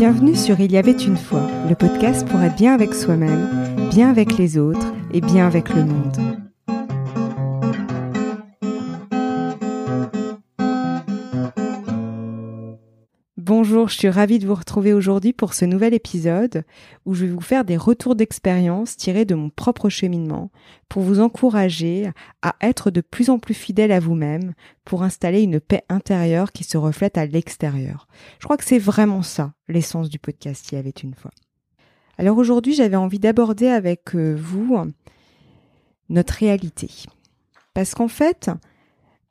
Bienvenue sur Il y avait une fois, le podcast pour être bien avec soi-même, bien avec les autres et bien avec le monde. Bonjour, je suis ravie de vous retrouver aujourd'hui pour ce nouvel épisode où je vais vous faire des retours d'expérience tirés de mon propre cheminement pour vous encourager à être de plus en plus fidèle à vous-même pour installer une paix intérieure qui se reflète à l'extérieur. Je crois que c'est vraiment ça l'essence du podcast Il y avait une fois. Alors aujourd'hui j'avais envie d'aborder avec euh, vous notre réalité. Parce qu'en fait,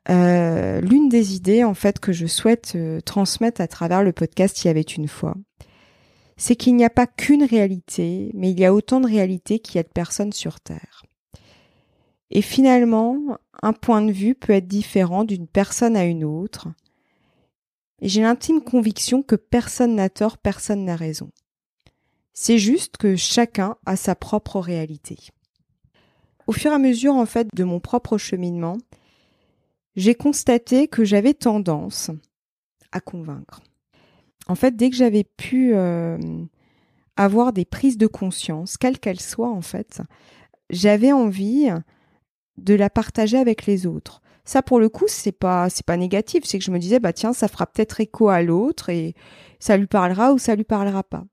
euh, l'une des idées en fait que je souhaite euh, transmettre à travers le podcast Il y avait une fois, c'est qu'il n'y a pas qu'une réalité, mais il y a autant de réalités qu'il y a de personnes sur Terre. Et finalement, un point de vue peut être différent d'une personne à une autre. Et j'ai l'intime conviction que personne n'a tort, personne n'a raison. C'est juste que chacun a sa propre réalité. Au fur et à mesure, en fait, de mon propre cheminement, j'ai constaté que j'avais tendance à convaincre. En fait, dès que j'avais pu euh, avoir des prises de conscience, quelles qu'elles soient en fait, j'avais envie de la partager avec les autres. Ça, pour le coup, c'est pas c'est pas négatif. C'est que je me disais bah tiens, ça fera peut-être écho à l'autre et ça lui parlera ou ça lui parlera pas.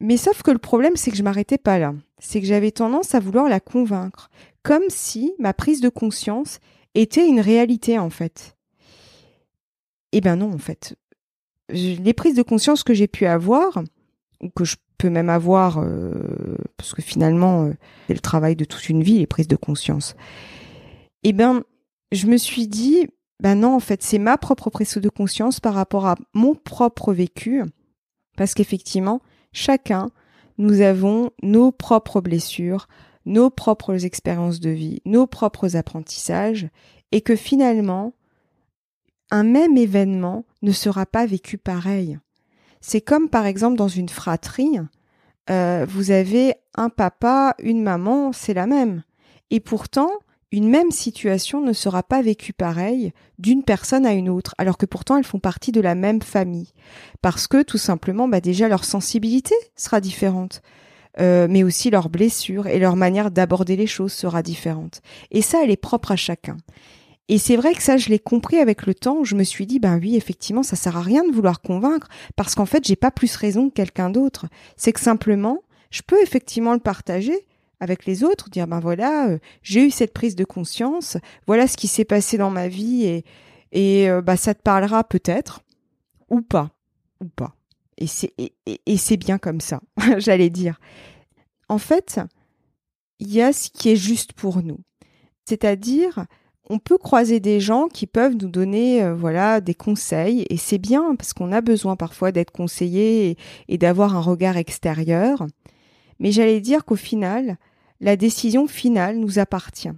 Mais sauf que le problème, c'est que je m'arrêtais pas là. C'est que j'avais tendance à vouloir la convaincre, comme si ma prise de conscience était une réalité en fait. Eh ben non en fait. Les prises de conscience que j'ai pu avoir, ou que je peux même avoir, euh, parce que finalement euh, c'est le travail de toute une vie, les prises de conscience. Eh ben je me suis dit, ben non en fait c'est ma propre prise de conscience par rapport à mon propre vécu, parce qu'effectivement chacun nous avons nos propres blessures, nos propres expériences de vie, nos propres apprentissages, et que finalement, un même événement ne sera pas vécu pareil. C'est comme par exemple dans une fratrie, euh, vous avez un papa, une maman, c'est la même. Et pourtant, une même situation ne sera pas vécue pareil d'une personne à une autre, alors que pourtant elles font partie de la même famille. Parce que tout simplement, bah déjà leur sensibilité sera différente. Euh, mais aussi leurs blessures et leur manière d'aborder les choses sera différente. Et ça, elle est propre à chacun. Et c'est vrai que ça, je l'ai compris avec le temps. Je me suis dit, ben oui, effectivement, ça sert à rien de vouloir convaincre, parce qu'en fait, j'ai pas plus raison que quelqu'un d'autre. C'est que simplement, je peux effectivement le partager avec les autres, dire ben voilà, euh, j'ai eu cette prise de conscience, voilà ce qui s'est passé dans ma vie et et bah ça te parlera peut-être ou pas ou pas. Et c'est et, c'est bien comme ça, j'allais dire. En fait, il y a ce qui est juste pour nous. C'est-à-dire, on peut croiser des gens qui peuvent nous donner euh, voilà des conseils et c'est bien parce qu'on a besoin parfois d'être conseillé et, d'avoir un regard extérieur. Mais j'allais dire qu'au final, la décision finale nous appartient.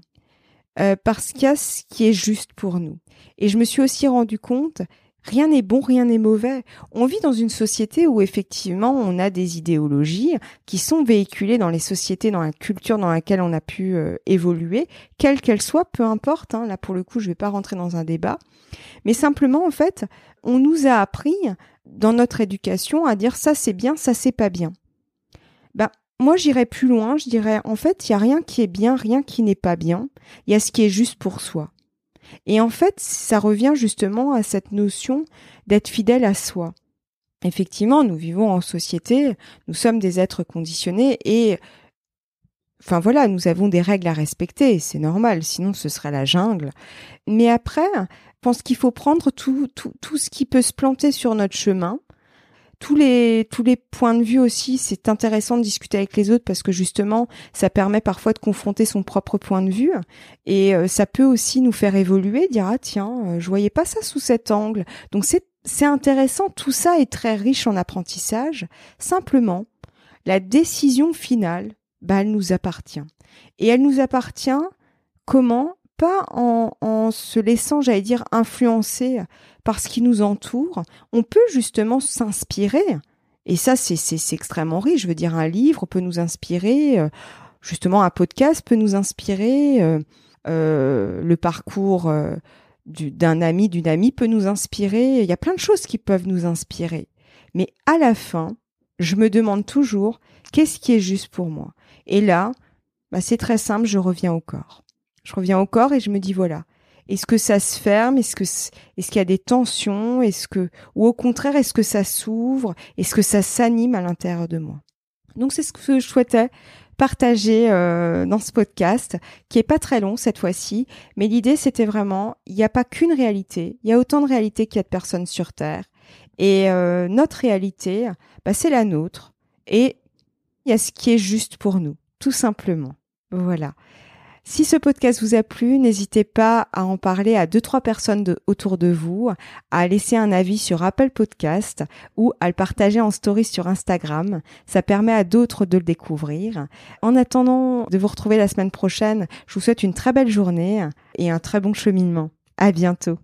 Euh, parce qu'il y a ce qui est juste pour nous. Et je me suis aussi rendu compte Rien n'est bon, rien n'est mauvais. On vit dans une société où effectivement on a des idéologies qui sont véhiculées dans les sociétés, dans la culture dans laquelle on a pu euh, évoluer, quelle qu'elle soit, peu importe. Hein, là pour le coup, je ne vais pas rentrer dans un débat, mais simplement en fait, on nous a appris dans notre éducation à dire ça c'est bien, ça c'est pas bien. Ben moi j'irais plus loin, je dirais en fait il y a rien qui est bien, rien qui n'est pas bien. Il y a ce qui est juste pour soi. Et en fait, ça revient justement à cette notion d'être fidèle à soi. Effectivement, nous vivons en société, nous sommes des êtres conditionnés et Enfin voilà, nous avons des règles à respecter, c'est normal, sinon ce serait la jungle. Mais après, je pense qu'il faut prendre tout, tout, tout ce qui peut se planter sur notre chemin tous les tous les points de vue aussi, c'est intéressant de discuter avec les autres parce que justement, ça permet parfois de confronter son propre point de vue et euh, ça peut aussi nous faire évoluer, dire ah tiens, euh, je voyais pas ça sous cet angle. Donc c'est c'est intéressant, tout ça est très riche en apprentissage. Simplement, la décision finale, bah elle nous appartient. Et elle nous appartient comment? Pas en, en se laissant, j'allais dire, influencer par ce qui nous entoure, on peut justement s'inspirer. Et ça, c'est extrêmement riche. Je veux dire, un livre peut nous inspirer, euh, justement, un podcast peut nous inspirer, euh, euh, le parcours d'un ami, d'une amie peut nous inspirer. Il y a plein de choses qui peuvent nous inspirer. Mais à la fin, je me demande toujours qu'est-ce qui est juste pour moi? Et là, bah, c'est très simple, je reviens au corps. Je reviens au corps et je me dis voilà. Est-ce que ça se ferme? Est-ce qu'il y a des tensions? Ou au contraire est-ce que ça s'ouvre? Est-ce que ça s'anime à l'intérieur de moi? Donc c'est ce que je souhaitais partager euh, dans ce podcast, qui est pas très long cette fois-ci, mais l'idée c'était vraiment, il n'y a pas qu'une réalité, il y a autant de réalités qu'il y a de personnes sur Terre, et euh, notre réalité, bah, c'est la nôtre, et il y a ce qui est juste pour nous, tout simplement. Voilà. Si ce podcast vous a plu, n'hésitez pas à en parler à deux trois personnes autour de vous, à laisser un avis sur Apple Podcast ou à le partager en story sur Instagram. Ça permet à d'autres de le découvrir. En attendant de vous retrouver la semaine prochaine, je vous souhaite une très belle journée et un très bon cheminement. À bientôt.